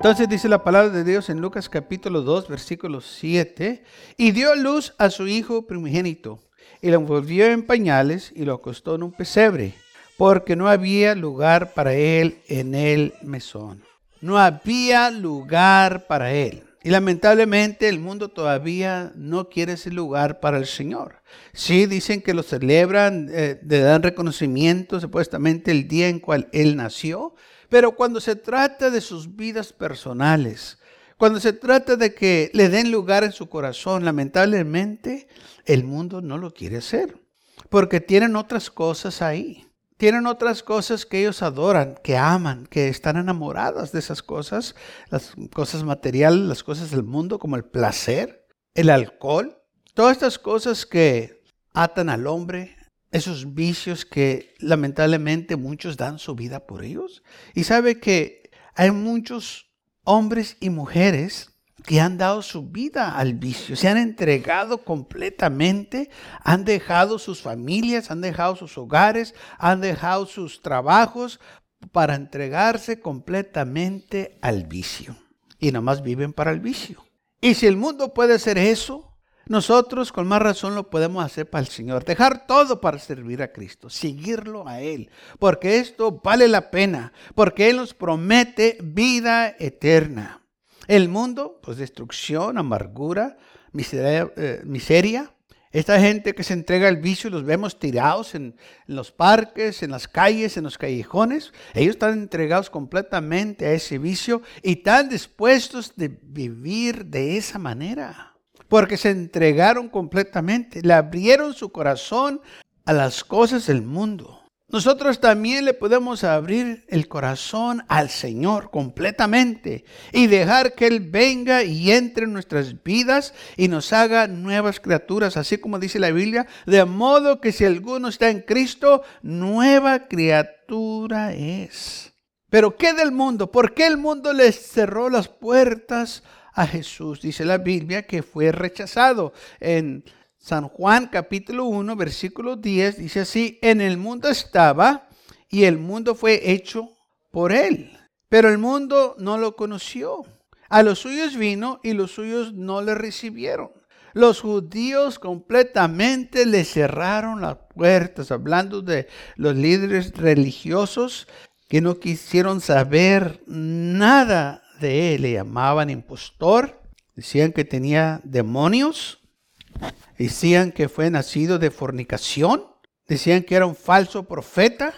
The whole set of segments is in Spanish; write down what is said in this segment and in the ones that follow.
Entonces dice la palabra de Dios en Lucas capítulo 2, versículo 7, y dio luz a su hijo primogénito, y lo envolvió en pañales y lo acostó en un pesebre, porque no había lugar para él en el mesón. No había lugar para él. Y lamentablemente el mundo todavía no quiere ese lugar para el Señor. Sí, dicen que lo celebran, eh, le dan reconocimiento supuestamente el día en cual Él nació, pero cuando se trata de sus vidas personales, cuando se trata de que le den lugar en su corazón, lamentablemente el mundo no lo quiere hacer, porque tienen otras cosas ahí. Tienen otras cosas que ellos adoran, que aman, que están enamoradas de esas cosas, las cosas materiales, las cosas del mundo, como el placer, el alcohol, todas estas cosas que atan al hombre, esos vicios que lamentablemente muchos dan su vida por ellos. Y sabe que hay muchos hombres y mujeres que han dado su vida al vicio, se han entregado completamente, han dejado sus familias, han dejado sus hogares, han dejado sus trabajos para entregarse completamente al vicio. Y nomás viven para el vicio. Y si el mundo puede hacer eso, nosotros con más razón lo podemos hacer para el Señor. Dejar todo para servir a Cristo, seguirlo a Él. Porque esto vale la pena. Porque Él nos promete vida eterna. El mundo, pues destrucción, amargura, miseria. Eh, miseria. Esta gente que se entrega al vicio, los vemos tirados en, en, los parques, en las calles, en los callejones. Ellos están entregados completamente a ese vicio y están dispuestos de vivir de esa manera porque se entregaron completamente, le abrieron su corazón a las cosas del mundo. Nosotros también le podemos abrir el corazón al Señor completamente y dejar que Él venga y entre en nuestras vidas y nos haga nuevas criaturas, así como dice la Biblia, de modo que si alguno está en Cristo, nueva criatura es. Pero ¿qué del mundo? ¿Por qué el mundo les cerró las puertas a Jesús. Dice la Biblia que fue rechazado. En San Juan capítulo 1, versículo 10, dice así, en el mundo estaba y el mundo fue hecho por él, pero el mundo no lo conoció. A los suyos vino y los suyos no le recibieron. Los judíos completamente le cerraron las puertas, hablando de los líderes religiosos que no quisieron saber nada de él le llamaban impostor, decían que tenía demonios, decían que fue nacido de fornicación, decían que era un falso profeta,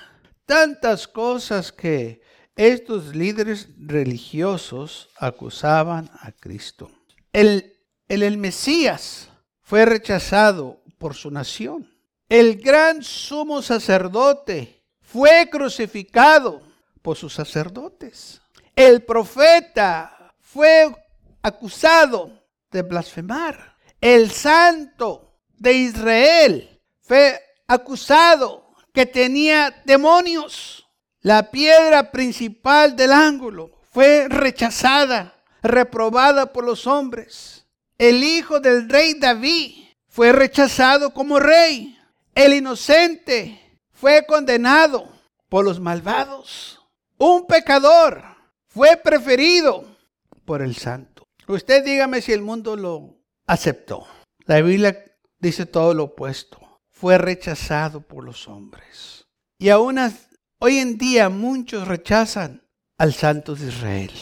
tantas cosas que estos líderes religiosos acusaban a Cristo. El, el, el Mesías fue rechazado por su nación. El gran sumo sacerdote fue crucificado por sus sacerdotes el profeta fue acusado de blasfemar. El santo de Israel fue acusado que tenía demonios. La piedra principal del ángulo fue rechazada, reprobada por los hombres. El hijo del rey David fue rechazado como rey. El inocente fue condenado por los malvados. Un pecador fue preferido por el santo. Usted dígame si el mundo lo aceptó. La Biblia dice todo lo opuesto. Fue rechazado por los hombres. Y aún hoy en día muchos rechazan al santo de Israel.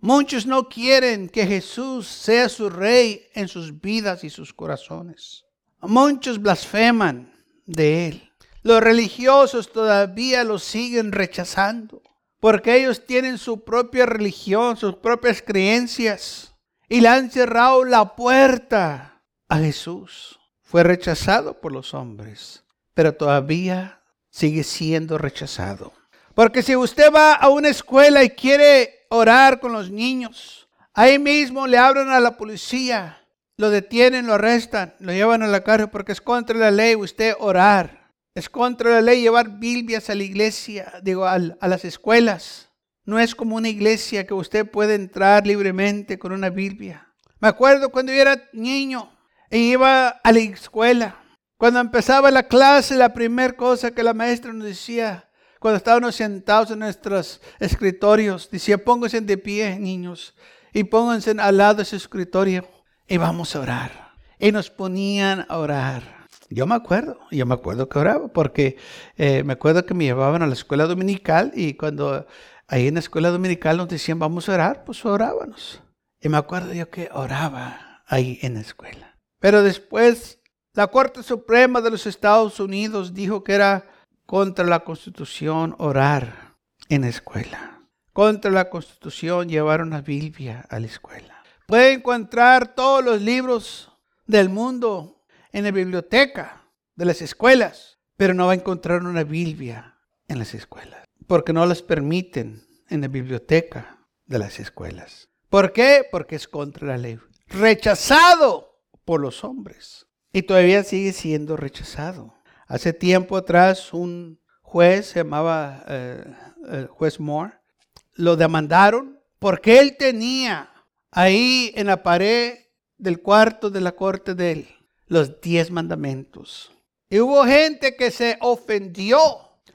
Muchos no quieren que Jesús sea su rey en sus vidas y sus corazones. Muchos blasfeman de él. Los religiosos todavía lo siguen rechazando porque ellos tienen su propia religión, sus propias creencias, y le han cerrado la puerta a Jesús. Fue rechazado por los hombres, pero todavía sigue siendo rechazado. Porque si usted va a una escuela y quiere orar con los niños, ahí mismo le abren a la policía lo detienen, lo arrestan, lo llevan a la cárcel porque es contra la ley usted orar. Es contra la ley llevar Biblias a la iglesia, digo, a, a las escuelas. No es como una iglesia que usted puede entrar libremente con una Biblia. Me acuerdo cuando yo era niño e iba a la escuela. Cuando empezaba la clase, la primera cosa que la maestra nos decía, cuando estábamos sentados en nuestros escritorios, decía, pónganse de pie, niños, y pónganse al lado de su escritorio y vamos a orar. Y nos ponían a orar. Yo me acuerdo, yo me acuerdo que oraba, porque eh, me acuerdo que me llevaban a la escuela dominical y cuando ahí en la escuela dominical nos decían vamos a orar, pues orábamos. Y me acuerdo yo que oraba ahí en la escuela. Pero después la Corte Suprema de los Estados Unidos dijo que era contra la Constitución orar en la escuela. Contra la Constitución llevar una Biblia a la escuela. Puede encontrar todos los libros del mundo en la biblioteca de las escuelas, pero no va a encontrar una Biblia en las escuelas, porque no las permiten en la biblioteca de las escuelas. ¿Por qué? Porque es contra la ley. Rechazado por los hombres. Y todavía sigue siendo rechazado. Hace tiempo atrás un juez, se llamaba eh, el juez Moore, lo demandaron porque él tenía ahí en la pared del cuarto de la corte de él, los diez mandamientos. Y hubo gente que se ofendió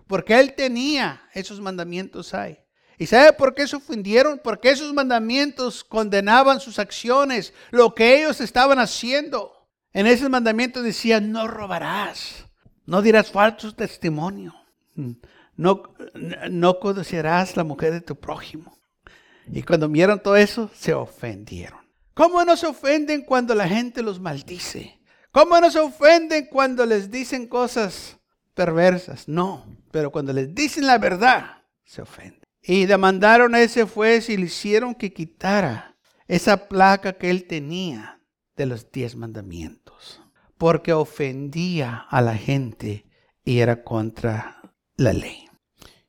porque él tenía esos mandamientos ahí. ¿Y sabe por qué se ofendieron? Porque esos mandamientos condenaban sus acciones, lo que ellos estaban haciendo. En esos mandamientos decía, no robarás, no dirás falso testimonio, no, no conocerás la mujer de tu prójimo. Y cuando vieron todo eso, se ofendieron. ¿Cómo no se ofenden cuando la gente los maldice? ¿Cómo no se ofenden cuando les dicen cosas perversas? No, pero cuando les dicen la verdad, se ofenden. Y demandaron a ese juez y le hicieron que quitara esa placa que él tenía de los diez mandamientos, porque ofendía a la gente y era contra la ley.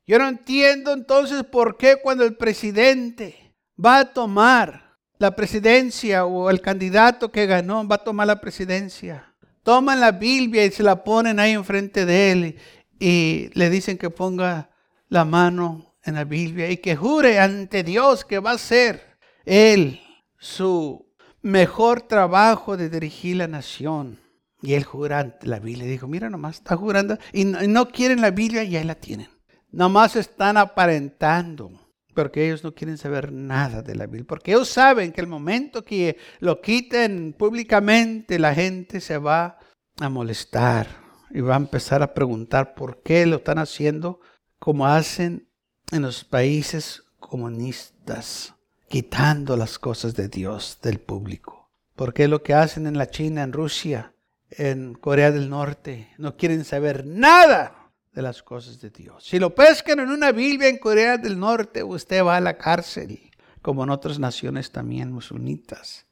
Yo no entiendo entonces por qué cuando el presidente va a tomar la presidencia o el candidato que ganó va a tomar la presidencia, toman la Biblia y se la ponen ahí enfrente de él y le dicen que ponga la mano en la Biblia y que jure ante Dios que va a ser él su mejor trabajo de dirigir la nación. Y él jura ante la Biblia. Dijo, mira nomás, está jurando. Y no, quieren la Biblia y ahí la tienen. Nomás están aparentando, porque ellos no quieren saber nada de la Biblia, porque ellos saben que el momento que lo quiten públicamente, la gente se va a molestar y va a empezar a preguntar por qué lo están haciendo como hacen en los países comunistas, quitando las cosas de Dios del público. ¿Por qué lo que hacen en la China, en Rusia, en Corea del Norte, no quieren saber nada de las cosas de Dios. Si lo pescan en una Biblia en Corea del Norte, usted va a la cárcel, como en otras naciones también musulmitas.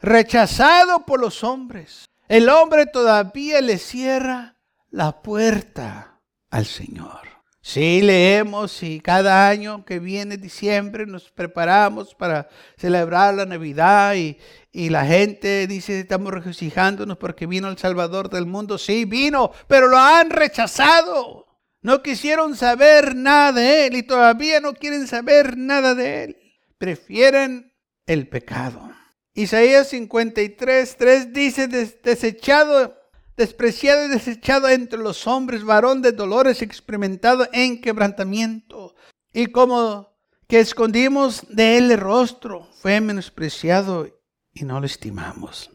Rechazado por los hombres. El hombre todavía le cierra la puerta al Señor. Sí, leemos y cada año que viene diciembre nos preparamos para celebrar la Navidad y, y la gente dice, estamos regocijándonos porque vino el Salvador del mundo. Sí, vino, pero lo han rechazado. No quisieron saber nada de Él y todavía no quieren saber nada de Él. Prefieren el pecado. Isaías 53, 3 dice, desechado despreciado y desechado entre los hombres, varón de dolores, experimentado en quebrantamiento. Y como que escondimos de él el rostro, fue menospreciado y no lo estimamos.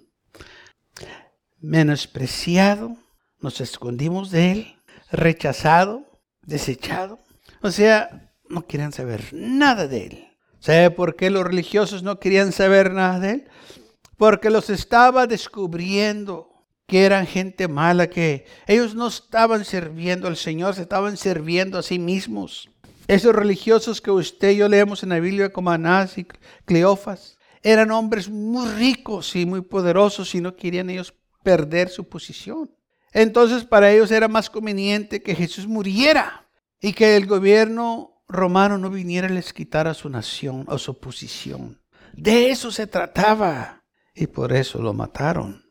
Menospreciado, nos escondimos de él, rechazado, desechado. O sea, no querían saber nada de él. ¿Sabe por qué los religiosos no querían saber nada de él? Porque los estaba descubriendo que eran gente mala, que ellos no estaban sirviendo al Señor, se estaban sirviendo a sí mismos. Esos religiosos que usted y yo leemos en la Biblia como Anás y Cleofas, eran hombres muy ricos y muy poderosos y no querían ellos perder su posición. Entonces para ellos era más conveniente que Jesús muriera y que el gobierno romano no viniera a les quitar a su nación, a su posición. De eso se trataba. y por eso lo mataron.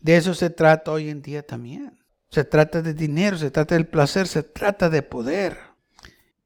De eso se trata hoy en día también. Se trata de dinero, se trata del placer, se trata de poder.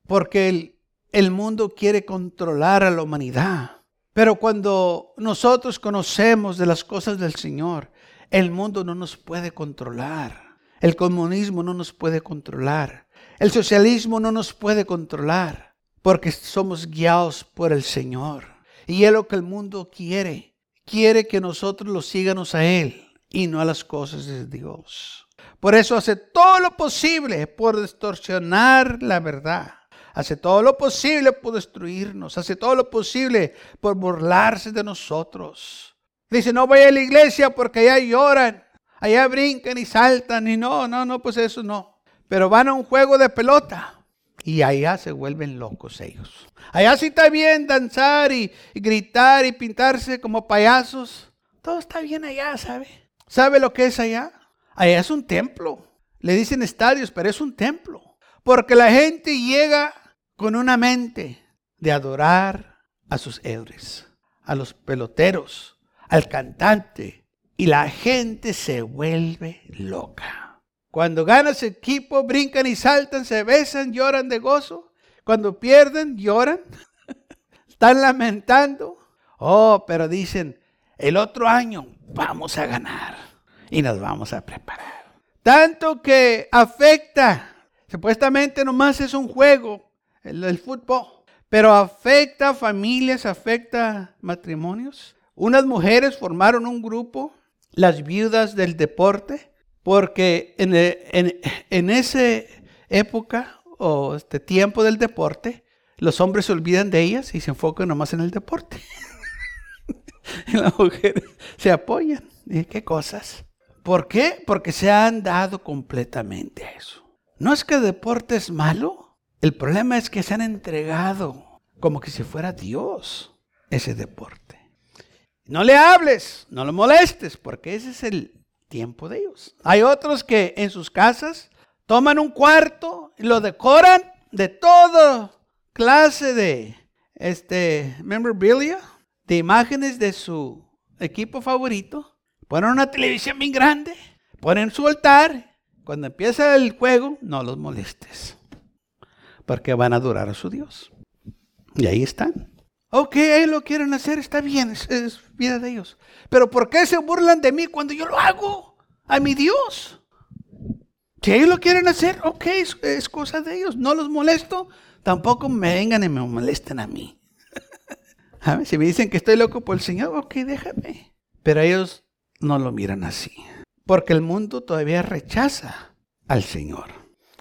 Porque el, el mundo quiere controlar a la humanidad. Pero cuando nosotros conocemos de las cosas del Señor, el mundo no nos puede controlar. El comunismo no nos puede controlar. El socialismo no nos puede controlar. Porque somos guiados por el Señor. Y es lo que el mundo quiere. Quiere que nosotros lo sigamos a Él y no a las cosas de Dios. Por eso hace todo lo posible por distorsionar la verdad. Hace todo lo posible por destruirnos. Hace todo lo posible por burlarse de nosotros. Dice, no voy a la iglesia porque allá lloran. Allá brincan y saltan. Y no, no, no, pues eso no. Pero van a un juego de pelota. Y allá se vuelven locos ellos. Allá sí está bien danzar y, gritar y pintarse como payasos. Todo está bien allá, ¿sabe? ¿Sabe lo que es allá? Allá es un templo. Le dicen estadios, pero es un templo. Porque la gente llega con una mente de adorar a sus héroes, a los peloteros, al cantante. Y la gente se vuelve loca. Cuando gana su equipo, brincan y saltan, se besan, lloran de gozo. Cuando pierden, lloran. Están lamentando. Oh, pero dicen, el otro año vamos a ganar y nos vamos a preparar. Tanto que afecta, supuestamente nomás es un juego, el, fútbol, pero afecta familias, afecta matrimonios. Unas mujeres formaron un grupo, las viudas del deporte, porque en, en, en esa época o este tiempo del deporte, los hombres se olvidan de ellas y se enfocan nomás en el deporte. y las mujeres se apoyan. ¿Y qué cosas? ¿Por qué? Porque se han dado completamente a eso. No es que el deporte es malo. El problema es que se han entregado como que si fuera Dios ese deporte. No le hables, no lo molestes, porque ese es el tiempo de ellos. Hay otros que en sus casas toman un cuarto y lo decoran de toda clase de este memorabilia de imágenes de su equipo favorito, ponen una televisión bien grande, ponen su altar. Cuando empieza el juego, no los molestes, porque van a adorar a su Dios. Y ahí están. Ok, ellos lo quieren hacer, está bien, es, vida de ellos. Pero ¿por qué se burlan de mí cuando yo lo hago? A mi Dios. Si ellos lo quieren hacer, ok, es, cosa de ellos. No los molesto, tampoco me vengan y me molesten a mí. Si me dicen que estoy loco por el Señor, ok, déjame. Pero ellos no lo miran así. Porque el mundo todavía rechaza al Señor.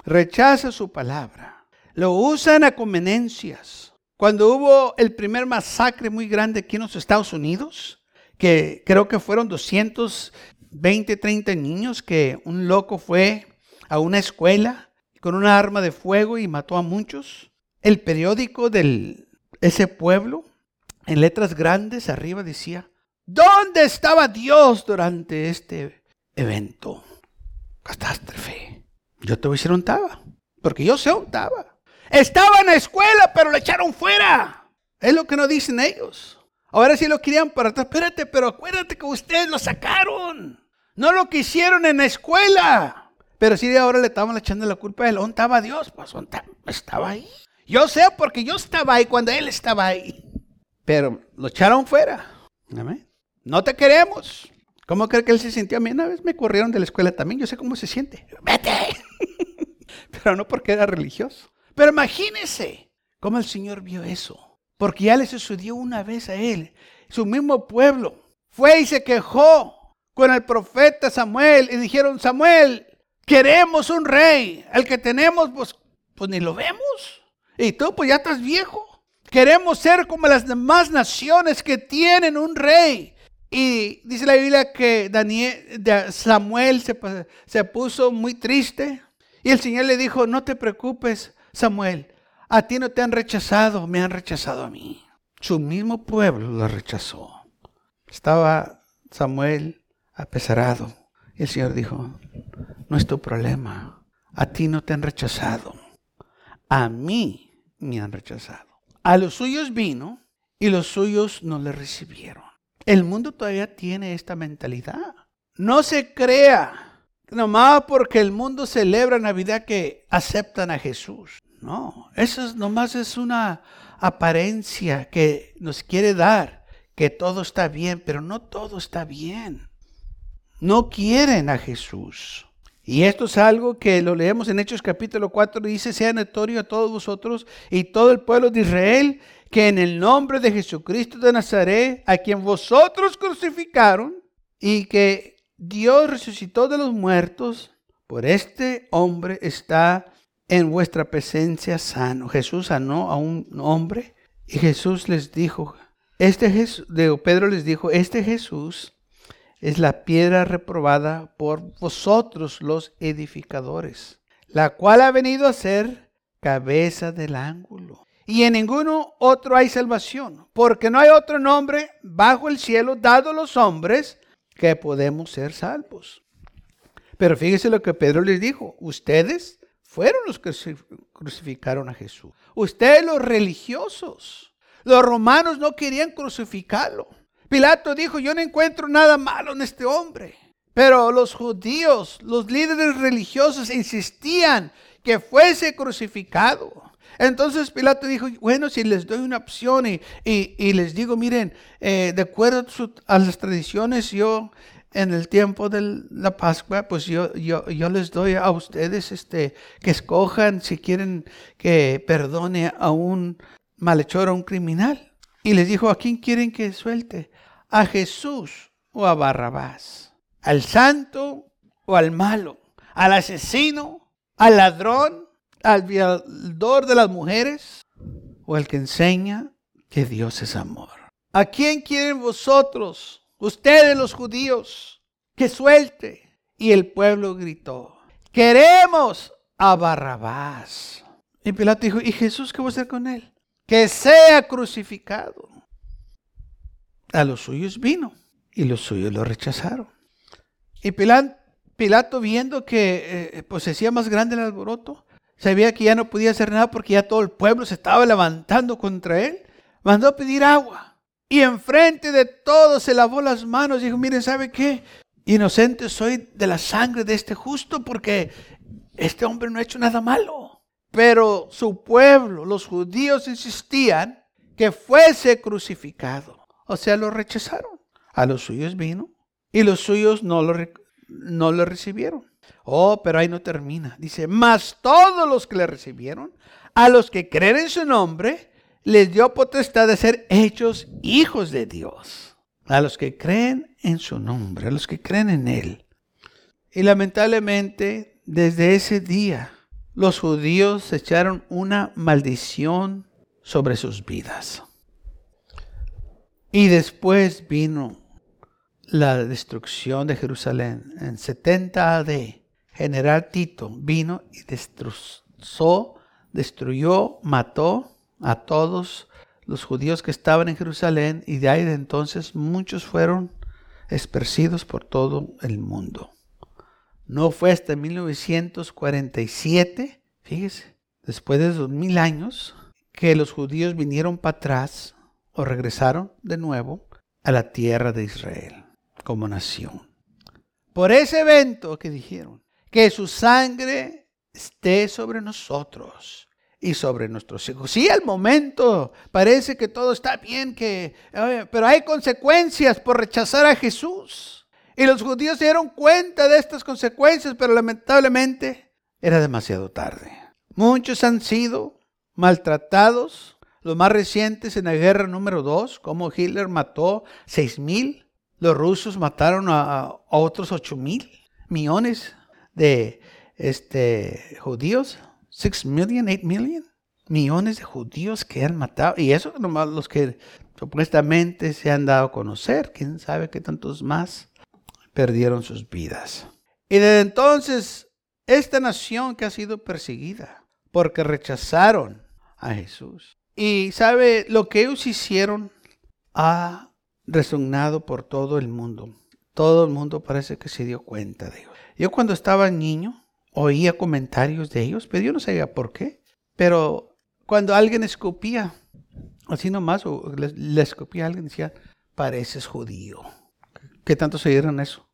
Rechaza su palabra. Lo usan a conveniencias. Cuando hubo el primer masacre muy grande aquí en los Estados Unidos, que creo que fueron 220, 30 niños, que un loco fue a una escuela con una arma de fuego y mató a muchos. El periódico de ese pueblo en letras grandes arriba decía, ¿dónde estaba Dios durante este evento? Catástrofe. Yo te voy a decir dónde estaba, porque yo sé dónde estaba. Estaba en la escuela, pero lo echaron fuera. Es lo que no dicen ellos. Ahora sí lo querían para atrás. Espérate, pero acuérdate que ustedes lo sacaron. No lo que hicieron en la escuela. Pero sí ahora le estaban echando la culpa a él. ¿Dónde estaba Dios? Pues estaba ahí. Yo sé porque yo estaba ahí cuando él estaba ahí. Pero lo echaron fuera. No te queremos. ¿Cómo cree que él se sintió? A mí una vez me corrieron de la escuela también. Yo sé cómo se siente. Vete. Pero no porque era religioso. Pero imagínese cómo el Señor vio eso. Porque ya le sucedió una vez a él. Su mismo pueblo fue y se quejó con el profeta Samuel. Y dijeron, Samuel, queremos un rey. El que tenemos, pues, pues ni lo vemos. Y tú, pues ya estás viejo. Queremos ser como las demás naciones que tienen un rey. Y dice la Biblia que Daniel, Samuel se, se puso muy triste. Y el Señor le dijo, no te preocupes, Samuel. A ti no te han rechazado, me han rechazado a mí. Su mismo pueblo lo rechazó. Estaba Samuel apesarado. Y el Señor dijo, no es tu problema. A ti no te han rechazado. A mí me han rechazado. A los suyos vino y los suyos no le recibieron. El mundo todavía tiene esta mentalidad. No se crea nomás porque el mundo celebra Navidad que aceptan a Jesús. No, eso es, nomás es una apariencia que nos quiere dar, que todo está bien, pero no todo está bien. No quieren a Jesús. Y esto es algo que lo leemos en Hechos capítulo 4, dice, sea notorio a todos vosotros y todo el pueblo de Israel, que en el nombre de Jesucristo de Nazaret, a quien vosotros crucificaron, y que Dios resucitó de los muertos, por este hombre está en vuestra presencia sano. Jesús sanó a un hombre y Jesús les dijo, este Jesús, Pedro les dijo, este Jesús es la piedra reprobada por vosotros los edificadores, la cual ha venido a ser cabeza del ángulo. Y en ninguno otro hay salvación, porque no hay otro nombre bajo el cielo dado a los hombres que podemos ser salvos. Pero fíjese lo que Pedro les dijo, ustedes fueron los que crucificaron a Jesús. Ustedes los religiosos, los romanos no querían crucificarlo. Pilato dijo, yo no encuentro nada malo en este hombre. Pero los judíos, los líderes religiosos insistían que fuese crucificado. Entonces Pilato dijo, bueno, si les doy una opción y, les digo, miren, eh, de acuerdo a las tradiciones, yo en el tiempo de la Pascua, pues yo, yo, yo, les doy a ustedes este, que escojan si quieren que perdone a un malhechor, a un criminal. Y les dijo, ¿a quién quieren que suelte? ¿A Jesús o a Barrabás? ¿Al santo o al malo? ¿Al asesino? ¿Al ladrón? ¿Al violador de las mujeres? ¿O al que enseña que Dios es amor? ¿A quién quieren vosotros? ustedes los judíos, que suelte. Y el pueblo gritó, queremos a Barrabás. Y Pilato dijo, ¿y Jesús qué va a hacer con él? Que sea crucificado. A los suyos vino y los suyos lo rechazaron. Y Pilato, viendo que eh, pues hacía más grande el alboroto, sabía que ya no podía hacer nada porque ya todo el pueblo se estaba levantando contra él, mandó pedir agua. Y enfrente de todos se lavó las manos dijo, miren, ¿sabe qué? Inocente soy de la sangre de este justo porque este hombre no ha hecho nada malo. Pero su pueblo, los judíos, insistían que fuese crucificado. O sea, lo rechazaron. A los suyos vino y los suyos no lo, no lo recibieron. Oh, pero ahí no termina. Dice, más todos los que le recibieron, a los que creen en su nombre, les dio potestad de ser hechos hijos de Dios. A los que creen en su nombre, a los que creen en Él. Y lamentablemente, desde ese día, los judíos echaron una maldición sobre sus vidas. Y después vino la destrucción de Jerusalén. En 70 AD, General Tito vino y destrozó, destruyó, mató a todos los judíos que estaban en Jerusalén y de ahí de entonces muchos fueron esparcidos por todo el mundo. No fue hasta 1947, fíjese, después de dos mil años, que los judíos vinieron para atrás o regresaron de nuevo a la tierra de Israel como nación. Por ese evento que dijeron, que su sangre esté sobre nosotros y sobre nuestros hijos. Sí, al momento parece que todo está bien, que, pero hay consecuencias por rechazar a Jesús. Y los judíos se dieron cuenta de estas consecuencias, pero lamentablemente era demasiado tarde. Muchos han sido maltratados. Los más recientes en la guerra número 2, como Hitler mató seis mil. Los rusos mataron a, otros ocho mil millones de este, judíos. 6 million, 8 million, millones de judíos que han matado. Y eso nomás los que supuestamente se han dado a conocer. Quién sabe qué tantos más perdieron sus vidas. Y desde entonces, esta nación que ha sido perseguida porque rechazaron a Jesús. Y sabe, lo que ellos hicieron ha resonado por todo el mundo. Todo el mundo parece que se dio cuenta de ello. Yo cuando estaba niño, oía comentarios de ellos, pero yo no sabía por qué. Pero cuando alguien escupía, así nomás, o le, escupía a alguien, decía, pareces judío. ¿Qué tanto se dieron eso?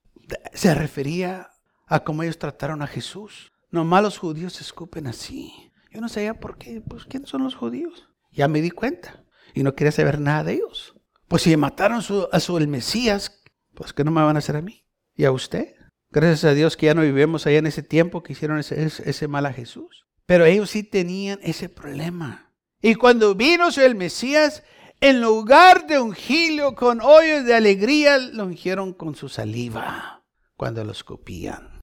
Se refería a cómo ellos trataron a Jesús. Nomás los judíos se escupen así. Yo no sabía por qué. Pues, ¿quiénes son los judíos? Ya me di cuenta. Y no quería saber nada de ellos. Pues si mataron a su el Mesías, pues ¿qué no me van a hacer a mí? ¿Y a usted? Gracias a Dios que ya no vivimos allá en ese tiempo que hicieron ese, ese mal a Jesús. Pero ellos sí tenían ese problema. Y cuando vino el Mesías, en lugar de ungirlo con hoyos de alegría, lo ungieron con su saliva cuando lo escupían.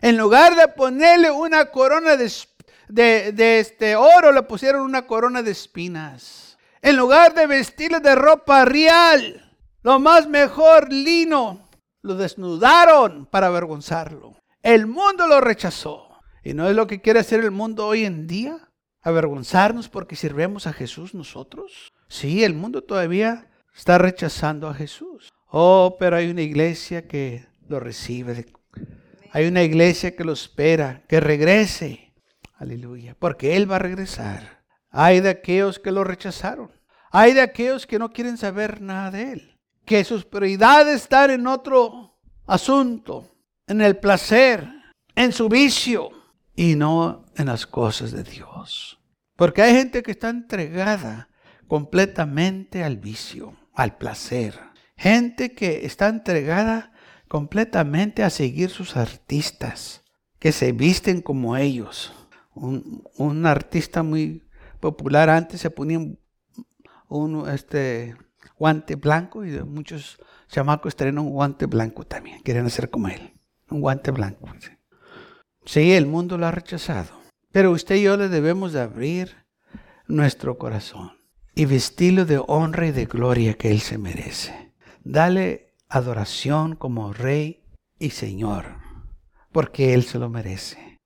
En lugar de ponerle una corona de, de, este oro, le pusieron una corona de espinas. En lugar de vestirle de ropa real, lo más mejor lino, lo desnudaron para avergonzarlo. El mundo lo rechazó. ¿Y no es lo que quiere hacer el mundo hoy en día? ¿Avergonzarnos porque sirvemos a Jesús nosotros? Sí, el mundo todavía está rechazando a Jesús. Oh, pero hay una iglesia que lo recibe. Hay una iglesia que lo espera, que regrese. Aleluya. Porque Él va a regresar. Hay de aquellos que lo rechazaron. Hay de aquellos que no quieren saber nada de Él. Que sus prioridades están en otro asunto, en el placer, en su vicio y no en las cosas de Dios. Porque hay gente que está entregada completamente al vicio, al placer. Gente que está entregada completamente a seguir sus artistas, que se visten como ellos. Un, artista muy popular antes se ponía un, este, guante blanco y muchos chamacos traen un guante blanco también. Quieren hacer como él. Un guante blanco. Sí, el mundo lo ha rechazado. Pero usted y yo le debemos de abrir nuestro corazón y vestirlo de honra y de gloria que Él se merece. Dale adoración como Rey y Señor, porque Él se lo merece.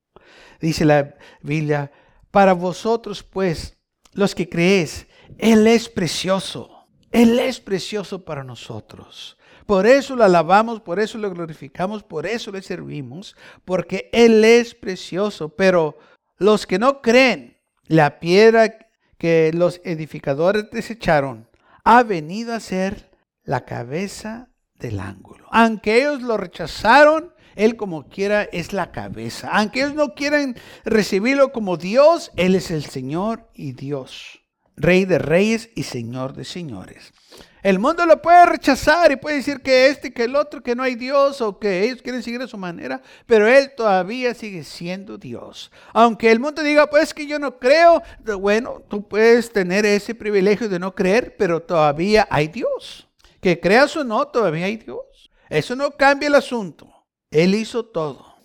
Dice la Biblia, para vosotros pues, los que creéis, Él es precioso. Él es precioso para nosotros. Por eso lo alabamos, por eso lo glorificamos, por eso le servimos, porque Él es precioso. Pero los que no creen, la piedra que los edificadores desecharon, ha venido a ser la cabeza del ángulo. Aunque ellos lo rechazaron, Él como quiera es la cabeza. Aunque ellos no quieran recibirlo como Dios, Él es el Señor y Dios, Rey de reyes y Señor de señores. El mundo lo puede rechazar y puede decir que este, que el otro, que no hay Dios o que ellos quieren seguir a su manera, pero Él todavía sigue siendo Dios. Aunque el mundo diga, pues que yo no creo, bueno, tú puedes tener ese privilegio de no creer, pero todavía hay Dios. Que creas o no, todavía hay Dios. Eso no cambia el asunto. Él hizo todo.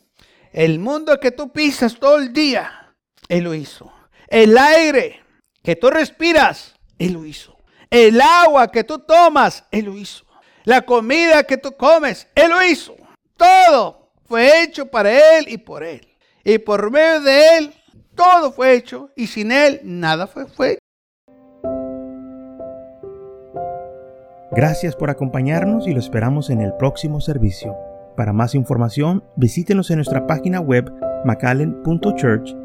El mundo que tú pisas todo el día, Él lo hizo. El aire que tú respiras, Él lo hizo. El agua que tú tomas, Él lo hizo. La comida que tú comes, Él lo hizo. Todo fue hecho para Él y por Él. Y por medio de Él, todo fue hecho. Y sin Él, nada fue, fue Gracias por acompañarnos y lo esperamos en el próximo servicio. Para más información, visítenos en nuestra página web macallen.church.